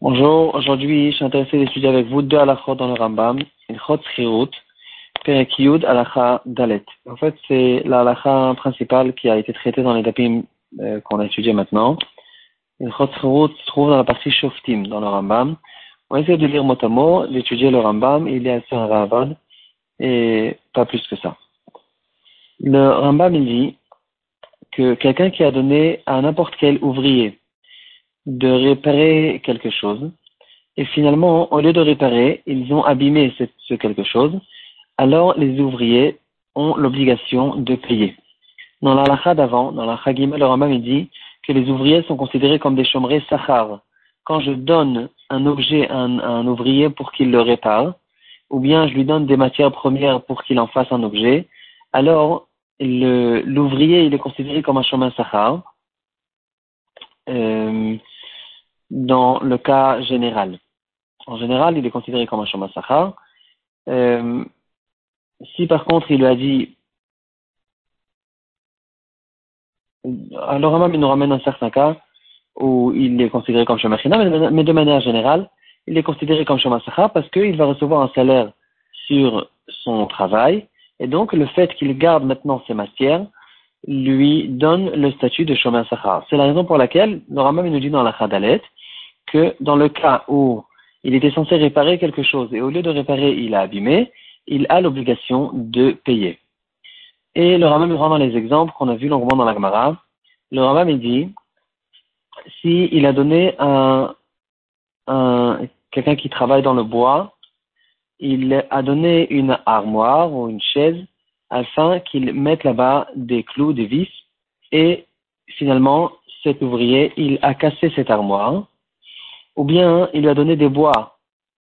Bonjour, aujourd'hui je suis intéressé d'étudier avec vous deux halachot dans le Rambam, Ilchot Srirut, Perek Yud, halacha Dalet. En fait, c'est la halacha principale qui a été traitée dans les dapim euh, qu'on a étudié maintenant. Ilchot Srirut se trouve dans la partie Shoftim dans le Rambam. On va essayer de lire mot à mot, d'étudier le Rambam, il est assez un Ravad, et pas plus que ça. Le Rambam il dit que quelqu'un qui a donné à n'importe quel ouvrier de réparer quelque chose, et finalement, au lieu de réparer, ils ont abîmé ce, quelque chose, alors les ouvriers ont l'obligation de payer. Dans la d'avant, dans la Chagima, le Rambam dit que les ouvriers sont considérés comme des chômerés sachar. Quand je donne un objet à un, ouvrier pour qu'il le répare, ou bien je lui donne des matières premières pour qu'il en fasse un objet, alors l'ouvrier il est considéré comme un chemin sahar euh, dans le cas général. En général, il est considéré comme un chemin sahar. Euh, si par contre il lui a dit alors même il nous ramène un certain cas où il est considéré comme chemin china, mais de manière générale, il est considéré comme chemin sahar parce qu'il va recevoir un salaire sur son travail et donc, le fait qu'il garde maintenant ses matières lui donne le statut de chemin sahar. C'est la raison pour laquelle le Rambam nous dit dans la Khadalet que dans le cas où il était censé réparer quelque chose et au lieu de réparer, il a abîmé, il a l'obligation de payer. Et le Rambam nous rend dans les exemples qu'on a vus longuement dans la Gemara. Le Rambam dit, si il a donné un, un quelqu'un qui travaille dans le bois il a donné une armoire ou une chaise afin qu'il mette là-bas des clous, des vis, et finalement, cet ouvrier, il a cassé cette armoire, ou bien il a donné des bois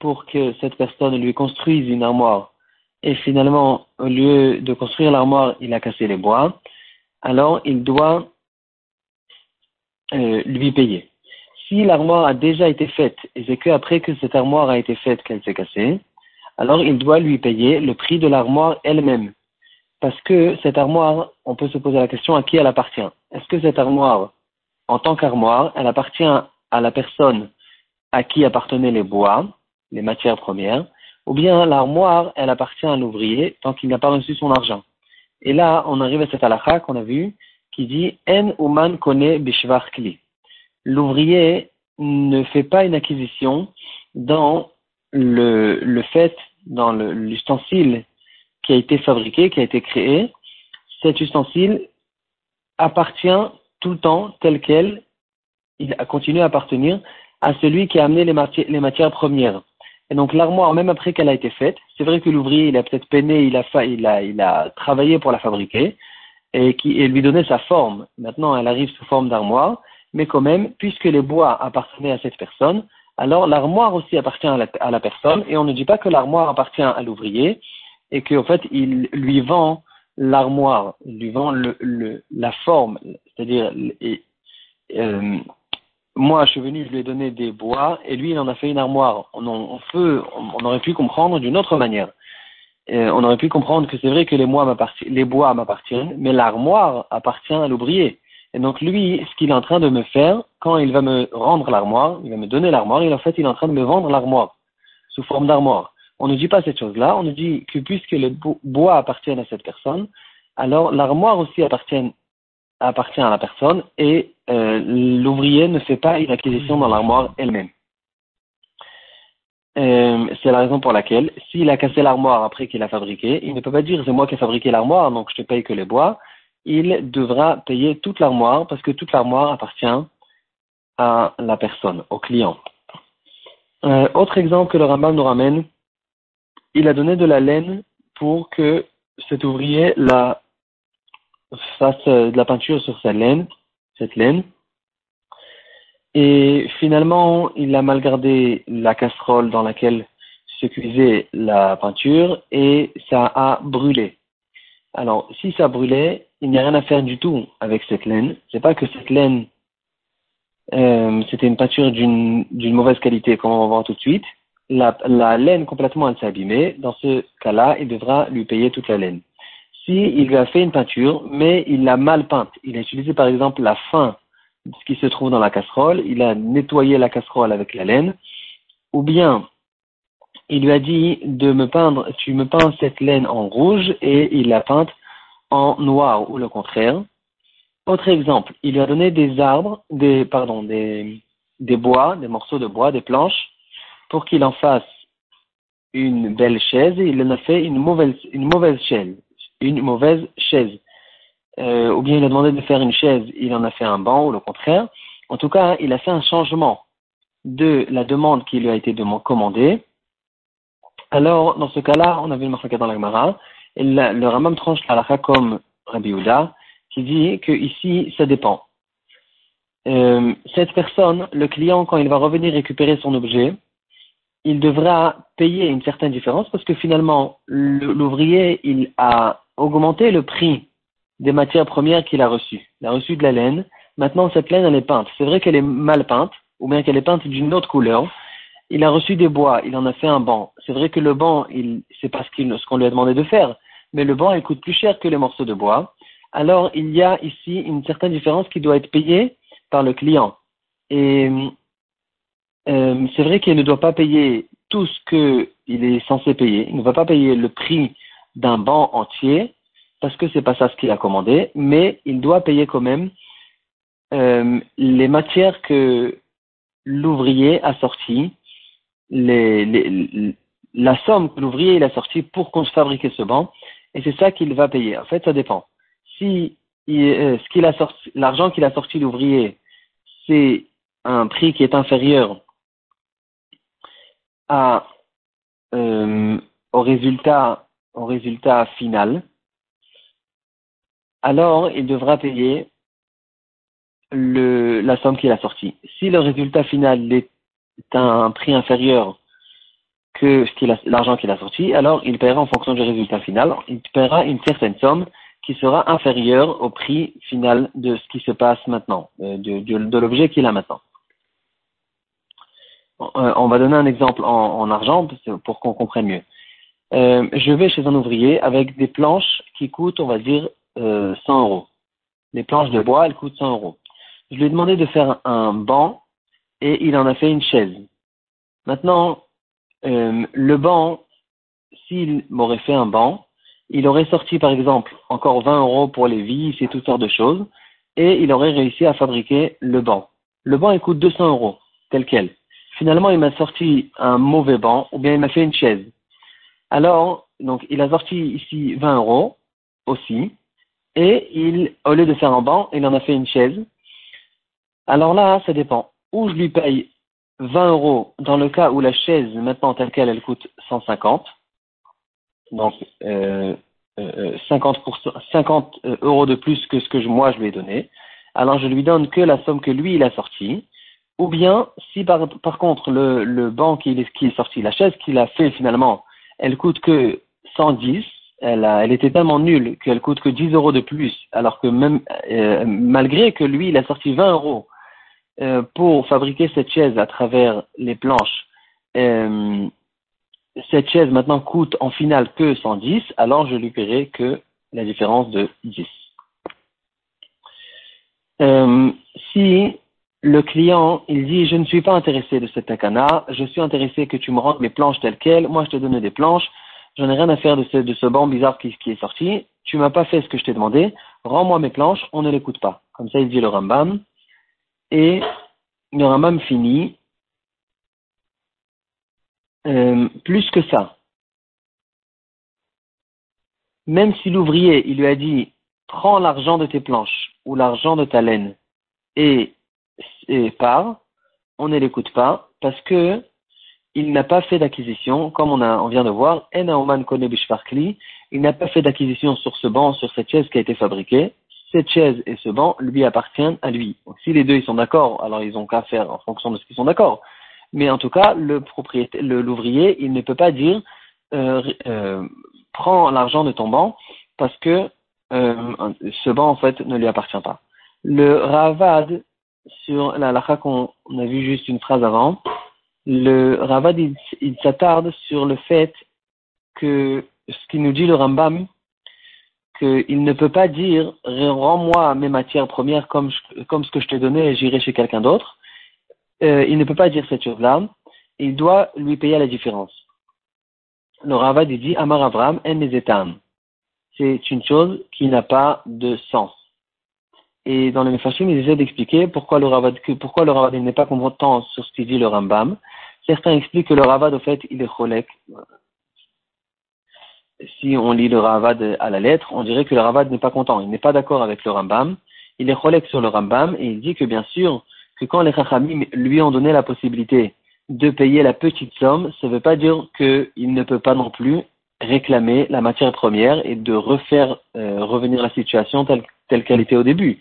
pour que cette personne lui construise une armoire, et finalement, au lieu de construire l'armoire, il a cassé les bois, alors il doit euh, lui payer. Si l'armoire a déjà été faite, et c'est qu'après que cette armoire a été faite qu'elle s'est cassée, alors il doit lui payer le prix de l'armoire elle-même. Parce que cette armoire, on peut se poser la question à qui elle appartient. Est-ce que cette armoire, en tant qu'armoire, elle appartient à la personne à qui appartenaient les bois, les matières premières, ou bien l'armoire, elle appartient à l'ouvrier tant qu'il n'a pas reçu son argent. Et là, on arrive à cette halakha qu'on a vu, qui dit En uman kone bishvar kli. L'ouvrier ne fait pas une acquisition dans le, fait dans l'ustensile qui a été fabriqué, qui a été créé, cet ustensile appartient tout le temps tel quel, il a continué à appartenir à celui qui a amené les, matières, premières. Et donc l'armoire, même après qu'elle a été faite, c'est vrai que l'ouvrier, il a peut-être peiné, il a, il, il a travaillé pour la fabriquer et, qui, et lui donner sa forme. Maintenant, elle arrive sous forme d'armoire, mais quand même, puisque les bois appartenaient à cette personne, alors l'armoire aussi appartient à la, personne, et on ne dit pas que l'armoire appartient à l'ouvrier, et qu'en fait, il lui vend l'armoire, il lui vend la forme, c'est-à-dire, euh, moi, je suis venu, je lui ai donné des bois, et lui, il en a fait une armoire. On, aurait pu comprendre d'une autre manière. Euh, on aurait pu comprendre que c'est vrai que les, les bois m'appartiennent, mais l'armoire appartient à l'ouvrier. Et donc lui, ce qu'il est en train de me faire, quand il va me rendre l'armoire, il va me donner l'armoire, et en fait il est en train de me vendre l'armoire, sous forme d'armoire. On ne dit pas cette chose-là, on nous dit que puisque le bois appartient à cette personne, alors l'armoire aussi appartient, appartient à la personne, et euh, l'ouvrier ne fait pas une acquisition dans l'armoire elle-même. Euh, c'est la raison pour laquelle, s'il a cassé l'armoire après qu'il a fabriqué, il ne peut pas dire c'est moi qui ai fabriqué l'armoire, donc je te paye que les bois il devra payer toute l'armoire parce que toute l'armoire appartient à la personne, au client. Euh, autre exemple que le Rambam nous ramène, il a donné de la laine pour que cet ouvrier la fasse de la peinture sur cette laine. Et finalement, il a mal gardé la casserole dans laquelle se cuisait la peinture et ça a brûlé. Alors, si ça brûlait, il n'y a rien à faire du tout avec cette laine. C'est pas que cette laine, euh, c'était une peinture d'une mauvaise qualité, comme on va voir tout de suite. La, la laine complètement, elle s'est abîmée. Dans ce cas-là, il devra lui payer toute la laine. Si il lui a fait une peinture, mais il l'a mal peinte, il a utilisé par exemple la fin ce qui se trouve dans la casserole, il a nettoyé la casserole avec la laine, ou bien il lui a dit de me peindre, tu me peins cette laine en rouge et il l'a peinte en noir ou le contraire. Autre exemple, il lui a donné des arbres, des, pardon, des, bois, des morceaux de bois, des planches, pour qu'il en fasse une belle chaise il en a fait une mauvaise, une chaise, une. Euh, ou bien il a demandé de faire une chaise, il en a fait un banc ou le contraire. En tout cas, il a fait un changement de la demande qui lui a été commandée. Alors, dans ce cas-là, on a vu le Mafaka dans la Gemara, le Ramam tranche la comme Rabbi Uda, qui dit que ici, ça dépend. Euh, cette personne, le client, quand il va revenir récupérer son objet, il devra payer une certaine différence parce que finalement, l'ouvrier, il a augmenté le prix des matières premières qu'il a reçues. Il a reçu de la laine. Maintenant, cette laine, elle est peinte. C'est vrai qu'elle est mal peinte, ou bien qu'elle est peinte d'une autre couleur. Il a reçu des bois, il en a fait un banc. C'est vrai que le banc, il, c'est pas ce qu'on lui a demandé de faire. Mais le banc, il coûte plus cher que les morceaux de bois. Alors, il y a ici une certaine différence qui doit être payée par le client. Et euh, c'est vrai qu'il ne doit pas payer tout ce qu'il est censé payer. Il ne va pas payer le prix d'un banc entier, parce que c'est pas ça ce qu'il a commandé, mais il doit payer quand même euh, les matières que l'ouvrier a sorties, la somme que l'ouvrier a sortie pour qu'on se fabrique ce banc, et c'est ça qu'il va payer. En fait, ça dépend. Si euh, ce qu'il a sorti, l'argent qu'il a sorti l'ouvrier, c'est un prix qui est inférieur euh, au résultat final, alors il devra payer la somme qu'il a sortie. Si le résultat final est un prix inférieur que l'argent qu'il a sorti, alors il paiera en fonction du résultat final, il paiera une certaine somme qui sera inférieure au prix final de ce qui se passe maintenant, euh, de, l'objet qu'il a maintenant. Euh, on va donner un exemple en, en argent pour qu'on comprenne mieux. Euh, je vais chez un ouvrier avec des planches qui coûtent, on va dire, euh, 100 euros. Les planches de bois, elles coûtent 100 euros. Je lui ai demandé de faire un banc et il en a fait une chaise. Maintenant, le banc, s'il m'aurait fait un banc, il aurait sorti par exemple encore 20 euros pour les vis et toutes sortes de choses, et il aurait réussi à fabriquer le banc. Le banc il coûte 200 euros, tel quel. Finalement, il m'a sorti un mauvais banc, ou bien il m'a fait une chaise. Alors, donc, il a sorti ici 20 euros aussi, et il, au lieu de faire un banc, il en a fait une chaise. Alors là, ça dépend. Ou je lui paye 20 euros dans le cas où la chaise, maintenant telle qu'elle, elle coûte 150. Donc, euh, euh, 50, 50 euh, euros de plus que ce que moi je lui ai donné. Alors, je lui donne que la somme que lui, il a sortie. Ou bien, si par, par contre, le, le banc qui, qui est sorti, la chaise qu'il a fait finalement, elle coûte que 110, elle, a, elle était tellement nulle qu'elle coûte que 10 euros de plus, alors que même euh, malgré que lui, il a sorti 20 euros euh, pour fabriquer cette chaise à travers les planches, euh, cette chaise maintenant coûte en finale que 110, alors je lui paierai que la différence de 10. si le client, il dit, je ne suis pas intéressé de cette takana, je suis intéressé que tu me rendes mes planches telles quelles, moi je te donne des planches, j'en ai rien à faire de ce, de ce banc bizarre qui, qui est sorti, tu m'as pas fait ce que je t'ai demandé, rends-moi mes planches, on ne l'écoute pas. Comme ça, il dit le Rambam. Et le Rambam finit, euh, plus que ça. Même si l'ouvrier, il lui a dit, prends l'argent de tes planches ou l'argent de ta laine et et part, on ne l'écoute pas parce que il n'a pas fait d'acquisition, comme on, a, on vient de voir, il n'a pas fait d'acquisition sur ce banc, sur cette chaise qui a été fabriquée. Cette chaise et ce banc lui appartiennent à lui. Donc, si les deux ils sont d'accord, alors ils ont qu'à faire en fonction de ce qu'ils sont d'accord. Mais en tout cas, le propriétaire, l'ouvrier, il ne peut pas dire euh, euh, prends l'argent de ton banc parce que euh, ce banc en fait ne lui appartient pas. Le Ravad sur la lacha qu'on a vu juste une phrase avant. Le Ravad, il, s'attarde sur le fait que ce qui nous dit le Rambam, qu'il ne peut pas dire rends-moi mes matières premières comme, ce que je t'ai donné et j'irai chez quelqu'un d'autre. Euh, il ne peut pas dire cette chose-là. Il doit lui payer la différence. Le Ravad dit Amar Avram en C'est une chose qui n'a pas de sens. Et dans le Mefashim, ils essaient d'expliquer pourquoi le Ravad, pourquoi le Ravad n'est pas content sur ce qu'il dit le Rambam. Certains expliquent que le Ravad, au fait, il est cholek si on lit le Ravad à la lettre, on dirait que le Ravad n'est pas content, il n'est pas d'accord avec le Rambam, il est relègue sur le Rambam et il dit que bien sûr, que quand les Chachamim lui ont donné la possibilité de payer la petite somme, ça ne veut pas dire qu'il ne peut pas non plus réclamer la matière première et de refaire euh, revenir la situation telle qu'elle était au début.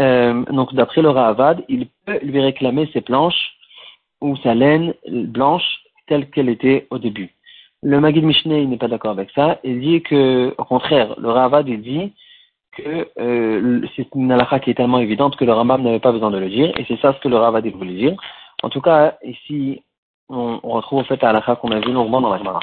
Euh, donc d'après le Ravad, il peut lui réclamer ses planches ou sa laine blanche telle qu'elle était au début. Le Magid Mishneh n'est pas d'accord avec ça. Il dit que, au contraire, le Ravad dit que euh, c'est une halakha qui est tellement évidente que le Rambam n'avait pas besoin de le dire, et c'est ça ce que le Ravad voulait dire. En tout cas, ici, on, retrouve en fait la halakha qu'on a vu longuement dans la Gemara.